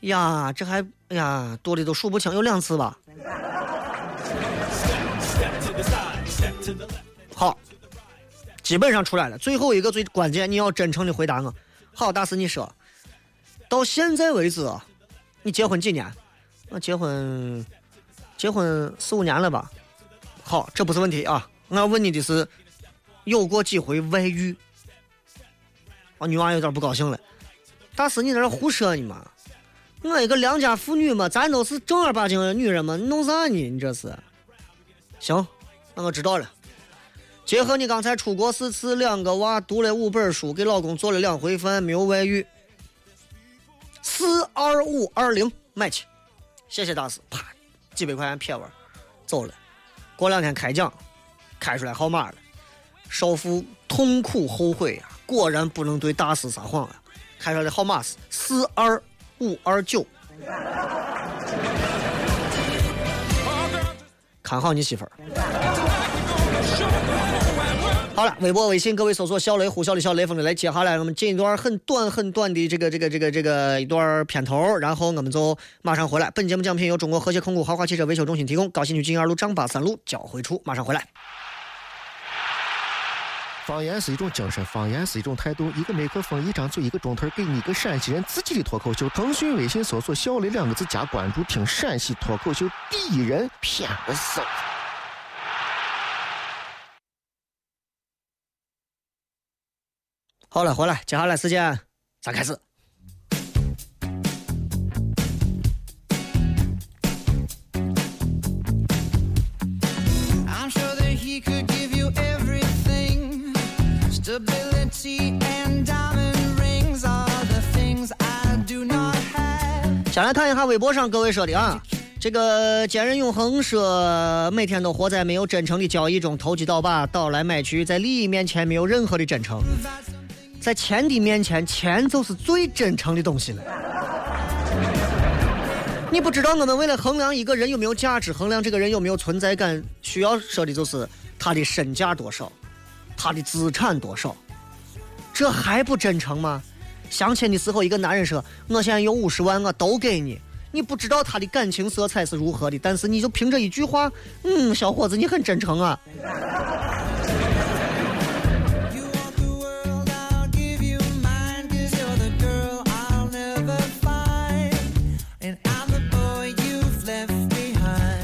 呀，这还呀多的都数不清，有两次吧。好，基本上出来了。最后一个最关键，你要真诚的回答我。好，大师你说，到现在为止，你结婚几年？我结婚结婚四五年了吧？好，这不是问题啊。我要问你的是，有过几回外遇？啊，女娃有点不高兴了。大师，你在这胡说呢嘛？我一个良家妇女嘛，咱都是正儿八经的女人嘛，你弄啥呢？你这是？行，那我知道了。结合你刚才出国四次，两个娃读了五本书，给老公做了两回饭，没有外遇。四二五二零买去，谢谢大师。啪，几百块钱撇完，走了。过两天开奖，开出来号码了，少妇痛苦后悔啊、果然不能对大师撒谎啊！开出来的号码是四二五二九。看好你媳妇儿。好了，微博、微信，各位搜索“小雷”呼啸的小雷锋的来。接下来我们进一段很短很短的这个这个这个这个一段片头，然后我们就马上回来。本节目奖品由中国和谐控股豪华汽车维修中心提供，高新区金二路张八三路交汇处，马上回来。方言是一种精神，方言是一种态度。一个麦克风，一张嘴，一个钟头，给你一个陕西人自己的脱口秀。腾讯微信搜索“小雷”两个字加关注，听陕西脱口秀第一人，骗个搜。好了，回来，接下来时间咱开始。先来看一下微博上各位说的啊，这个坚韧永恒说，每天都活在没有真诚的交易中，投机倒把，倒来买去，在利益面前没有任何的真诚，在钱的面前，钱就是最真诚的东西了。你不知道，我们为了衡量一个人有没有价值，衡量这个人有没有存在感，需要说的就是他的身价多少，他的资产多少，这还不真诚吗？相亲的时候，一个男人说：“我现在有五十万，我都给你。”你不知道他的感情色彩是如何的，但是你就凭这一句话，嗯，小伙子，你很真诚啊。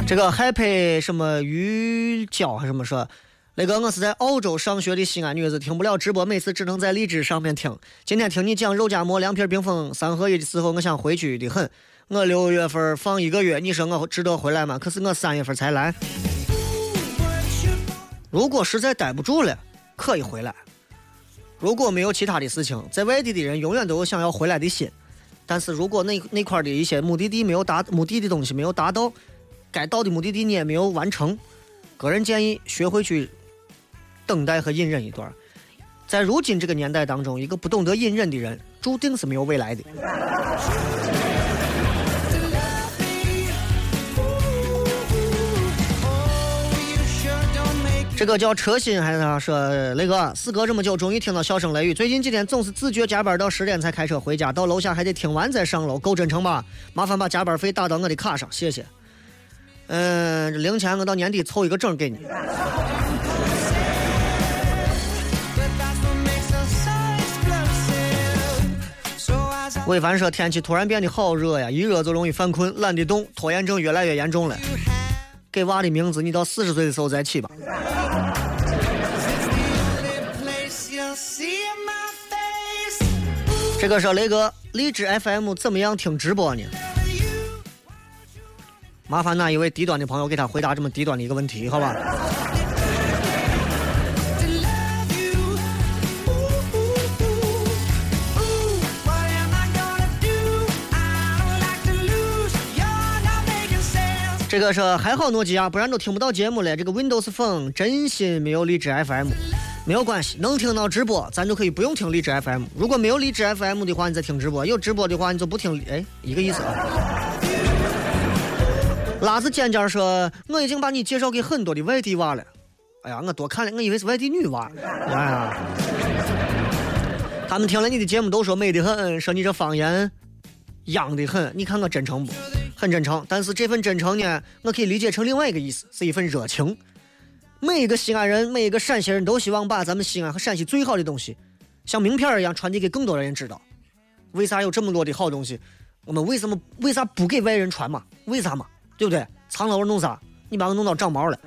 这个 Happy 什么鱼饺还是什么说，那个我是在澳洲上学的西安女子，听不了直播，每次只能在荔枝上面听。今天听你讲肉夹馍、凉皮、冰峰三合一的时候，我想回去的很。我六月份放一个月，你说我值得回来吗？可是我三月份才来。如果实在待不住了，可以回来。如果没有其他的事情，在外地的人永远都有想要回来的心。但是如果那那块的一些目的地没有达，目的的东西没有达到，该到的目的地你也没有完成，个人建议学会去等待和隐忍一段。在如今这个年代当中，一个不懂得隐忍的人，注定是没有未来的。这个叫车心还是他？说雷哥，事隔这么久，终于听到笑声雷雨。最近几天总是自觉加班到十点才开车回家，到楼下还得听完再上楼，够真诚吧？麻烦把加班费打到我的卡上，谢谢。嗯，这零钱我到年底凑一个整给你。魏凡说天气突然变得好热呀，一热就容易犯困，懒得动，拖延症越来越严重了。给娃的名字你到四十岁的时候再起吧。这个说雷哥，荔枝 FM 怎么样听直播呢？麻烦哪一位低端的朋友给他回答这么低端的一个问题，好吧？这个是还好诺基亚，不然都听不到节目了。这个 Windows Phone 真心没有荔枝 FM，没有关系，能听到直播，咱就可以不用听荔枝 FM。如果没有荔枝 FM 的话，你再听直播；有直播的话，你就不听。哎，一个意思啊。拉子尖尖说：“我已经把你介绍给很多的外地娃了。”哎呀，我多看了，我以为是外地女娃。哎呀，他们听了你的节目都说美得很，说你这方言洋得很。你看我真诚不？很真诚。但是这份真诚呢，我可以理解成另外一个意思，是一份热情。每一个西安人，每一个陕西人都希望把咱们西安和陕西最好的东西，像名片一样传递给更多的人知道。为啥有这么多的好东西？我们为什么为啥不给外人传嘛？为啥嘛？对不对？藏了我弄啥？你把我弄到长毛了。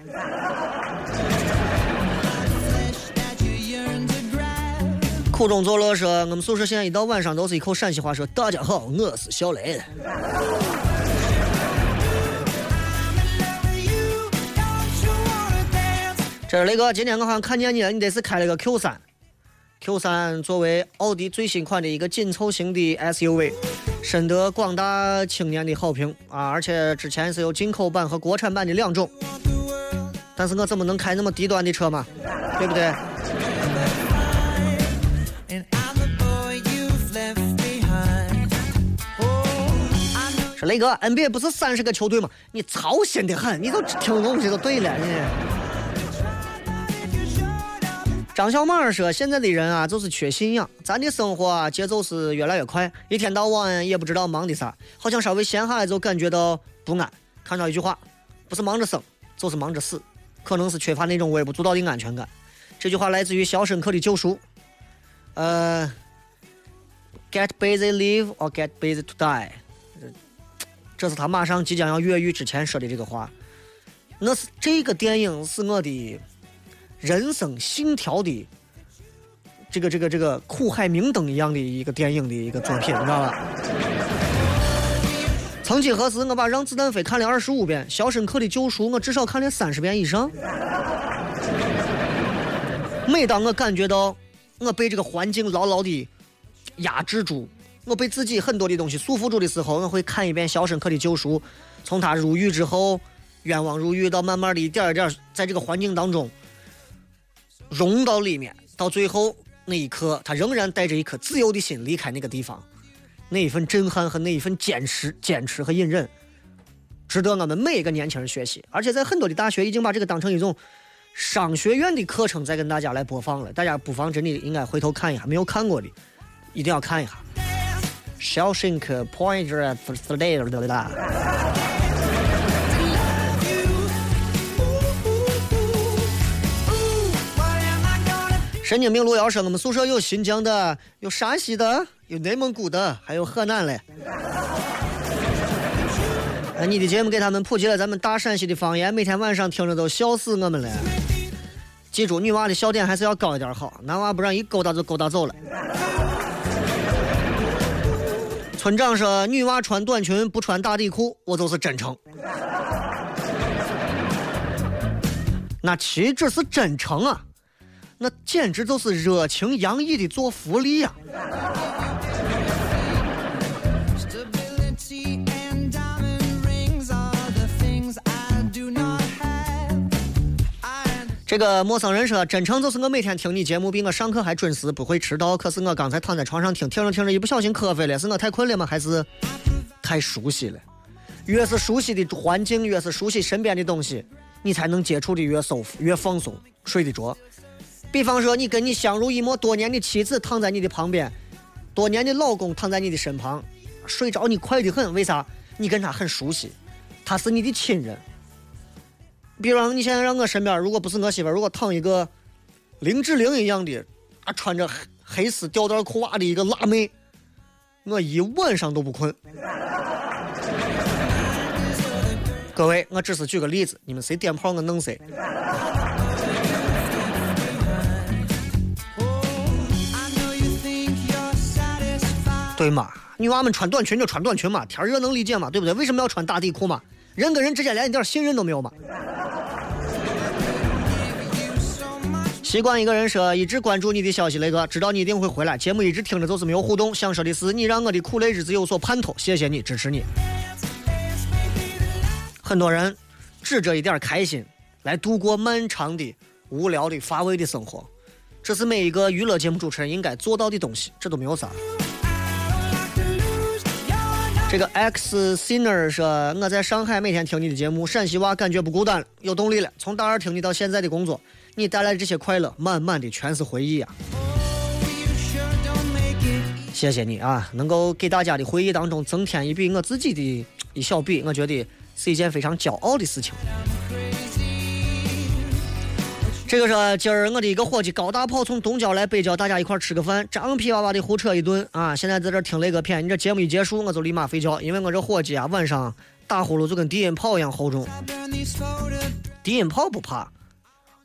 苦中作乐说，我们宿舍现在一到晚上都是一口陕西话说：“大家好，我是小雷。”这是雷哥，今天我好像看见你了，你这是开了个 Q 三，Q 三作为奥迪最新款的一个紧凑型的 SUV，深得广大青年的好评啊！而且之前是有进口版和国产版的两种，但是我怎么能开那么低端的车嘛？对不对？说雷哥，NBA 不是三十个球队吗？你操心的很，你都听东西都对了，你。张小马说：“现在的人啊，就是缺信仰。咱的生活啊，节奏是越来越快，一天到晚也不知道忙的啥，好像稍微闲下来就感觉到不安。看到一句话，不是忙着生，就是忙着死，可能是缺乏那种微不足道的安全感。这句话来自于《肖申克的救赎》。呃，Get busy live or get busy to die。这是他马上即将要越狱之前说的这个话。那是这个电影是我的人生信条的这个这个这个苦海明灯一样的一个电影的一个作品，你知道吧？曾几何时，我把《让子弹飞》看了二十五遍，《肖申克的救赎》我至少看了三十遍以上。每当我感觉到我被这个环境牢牢的压制住，我被自己很多的东西束缚住的时候，我会看一遍《肖申克的救赎》，从他入狱之后，冤枉入狱到慢慢的一点一点在这个环境当中融到里面，到最后那一刻，他仍然带着一颗自由的心离开那个地方，那一份震撼和那一份坚持、坚持和隐忍，值得我们每一个年轻人学习。而且在很多的大学已经把这个当成一种商学院的课程在跟大家来播放了，大家不妨真的应该回头看一下，没有看过的一定要看一下。Shawshank Pointer f l a r 的啦。神经病路遥说，我们宿舍有新疆的，有山西的，有内蒙古的，还有河南的。哎，你的节目给他们普及了咱们大陕西的方言，每天晚上听着都笑死我们了。记住，女娃的笑点还是要高一点好，男娃不然一勾搭就勾搭走了。村长说：“女娃穿短裙不穿打底裤，我就是真诚。”那岂止是真诚啊，那简直就是热情洋溢的做福利呀、这个陌生人说：“真诚就是我每天听你节目，比我上课还准时，不会迟到。可是我刚才躺在床上听，听着听着一不小心瞌睡了，是我太困了吗？还是太熟悉了？越是熟悉的环境，越是熟悉身边的东西，你才能接触的越舒服，越放松，睡得着。比方说，你跟你相濡以沫多年的妻子躺在你的旁边，多年的老公躺在你的身旁，睡着你快得很。为啥？你跟他很熟悉，他是你的亲人。比方你现在让我身边，如果不是我媳妇，如果躺一个林志玲一样的啊，穿着黑黑丝吊带裤袜的一个辣妹，我一晚上都不困。各位，我只是举个例子，你们谁点炮我弄谁。对嘛？女娃们穿短裙就穿短裙嘛，天热能理解嘛，对不对？为什么要穿打底裤嘛？人跟人之间连一点信任都没有嘛？习惯一个人说，一直关注你的消息，雷哥，知道你一定会回来。节目一直听着就是没有互动，想说的是，你让我的苦累日子有所盼头，谢谢你，支持你。很多人指着一点开心来度过漫长的、无聊的、乏味的生活，这是每一个娱乐节目主持人应该做到的东西，这都没有啥。这个 X Sinner 说：“我在上海每天听你的节目，陕西娃感觉不孤单了，有动力了。从大二听你到现在的工作，你带来的这些快乐，满满的全是回忆啊！谢谢你啊，能够给大家的回忆当中增添一笔我自己的一小笔，我觉得是一件非常骄傲的事情。”这个是今儿我的一个伙计高大炮从东郊来北郊，大家一块吃个饭，张皮娃娃的胡扯一顿啊！现在在这听雷哥片，你这节目一结束我就立马睡觉，因为我这伙计啊晚上打呼噜就跟低音炮一样厚重。低音炮不怕，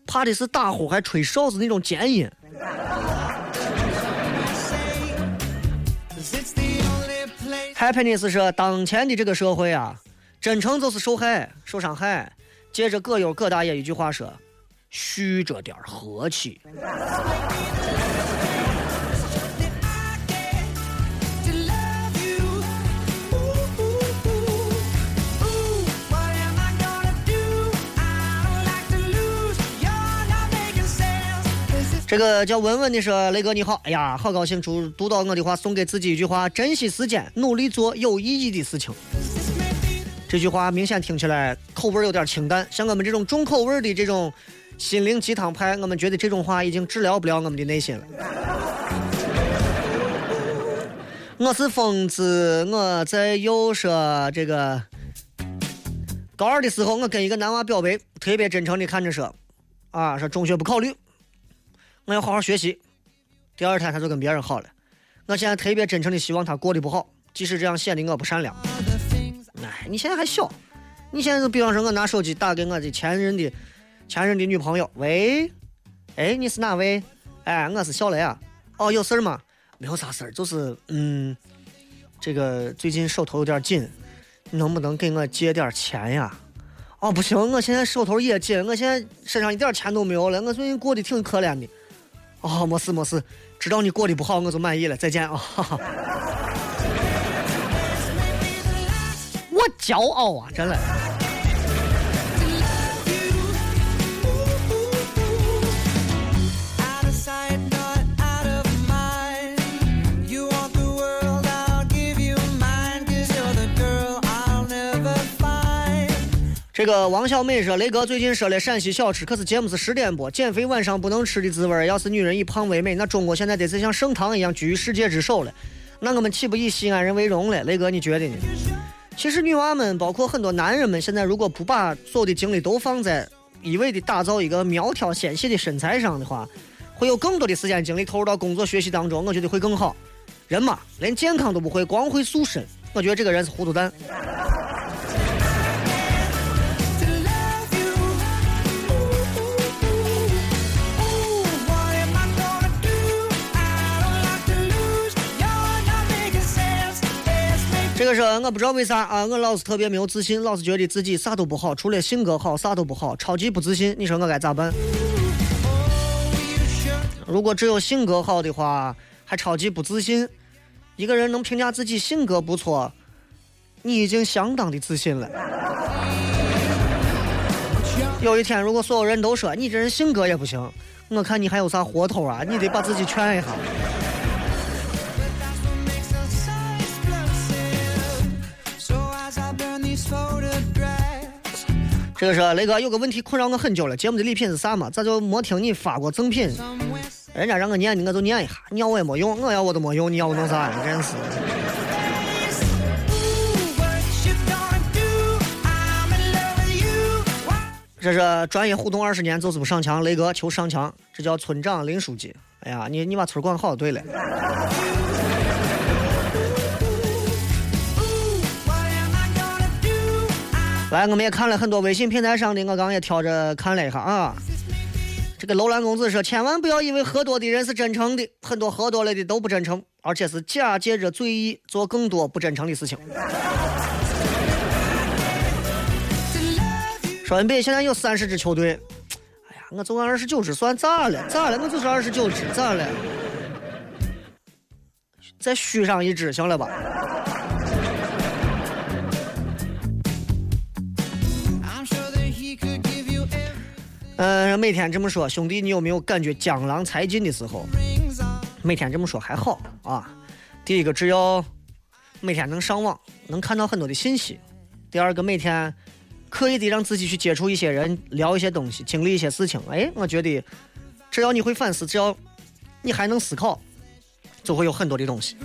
怕的是打呼还吹哨子那种尖音。Happiness 是当前的这个社会啊，真诚就是受害，受伤害。接着葛优葛大爷一句话说：“蓄着点和气。”这个叫文文的说：“雷哥你好，哎呀，好高兴读读到我的话，送给自己一句话：珍惜时间，努力做有意义的事情。”这句话明显听起来口味有点清淡，像我们这种重口味的这种心灵鸡汤派，我们觉得这种话已经治疗不了我们的内心了。我是疯子，我在又说这个高二的时候，我跟一个男娃表白，特别真诚的看着说，啊，说中学不考虑，我要好好学习。第二天他就跟别人好了。我现在特别真诚的希望他过得不好，即使这样显得我不善良。哎，你现在还小，你现在就比方说我拿手机打给我的前任的前任的女朋友，喂，哎，你是哪位？哎，我是小雷啊。哦，有事儿吗？没有啥事儿，就是嗯，这个最近手头有点紧，能不能给我借点钱呀？哦，不行，我现在手头也紧，我现在身上一点钱都没有了，我最近过得挺可怜的。哦，没事没事，知道你过得不好，我就满意了，再见啊！哈 哈我骄傲啊，真的。这个王小美说：“雷哥最近说了陕西小吃，可是节目是十点播，减肥晚上不能吃的滋味儿。要是女人以胖为美，那中国现在得是像盛唐一样居于世界之首了。那我们岂不以西安人为荣了？雷哥，你觉得呢？其实女娃们，包括很多男人们，现在如果不把所有的精力都放在一味的打造一个苗条纤细的身材上的话，会有更多的时间精力投入到工作学习当中，我觉得会更好。人嘛，连健康都不会，光会塑身，我觉得这个人是糊涂蛋。”这个是我不知道为啥啊，我老是特别没有自信，老是觉得自己啥都不好，除了性格好啥都不好，超级不自信。你说我该咋办？如果只有性格好的话，还超级不自信，一个人能评价自己性格不错，你已经相当的自信了。有一天，如果所有人都说你这人性格也不行，我看你还有啥活头啊？你得把自己劝一下。这个是雷哥有个问题困扰我很久了，节目的礼品是啥嘛？咋就没听你发过赠品？人家让我念的，我就念一下。你要我也没用，我要我都没用，你要我弄啥？真是。这是专业互动二十年就是不上墙，雷哥求上墙，这叫村长林书记。哎呀，你你把村管好，对了。来，我们也看了很多微信平台上的，我刚也挑着看了一下啊。这个楼兰公子说，千万不要以为喝多的人是真诚的，很多喝多了的都不真诚，而且是假借着醉意做更多不真诚的事情。说 NBA 现在有三十支球队，哎呀，我就按二十九支算咋了？咋了？我就是二十九支，咋了？再续上一支行了吧？嗯，每天这么说，兄弟，你有没有感觉江郎才尽的时候？每天这么说还好啊。第一个，只要每天能上网，能看到很多的信息；第二个，每天刻意的让自己去接触一些人，聊一些东西，经历一些事情。哎，我觉得只要你会反思，只要你还能思考，就会有很多的东西。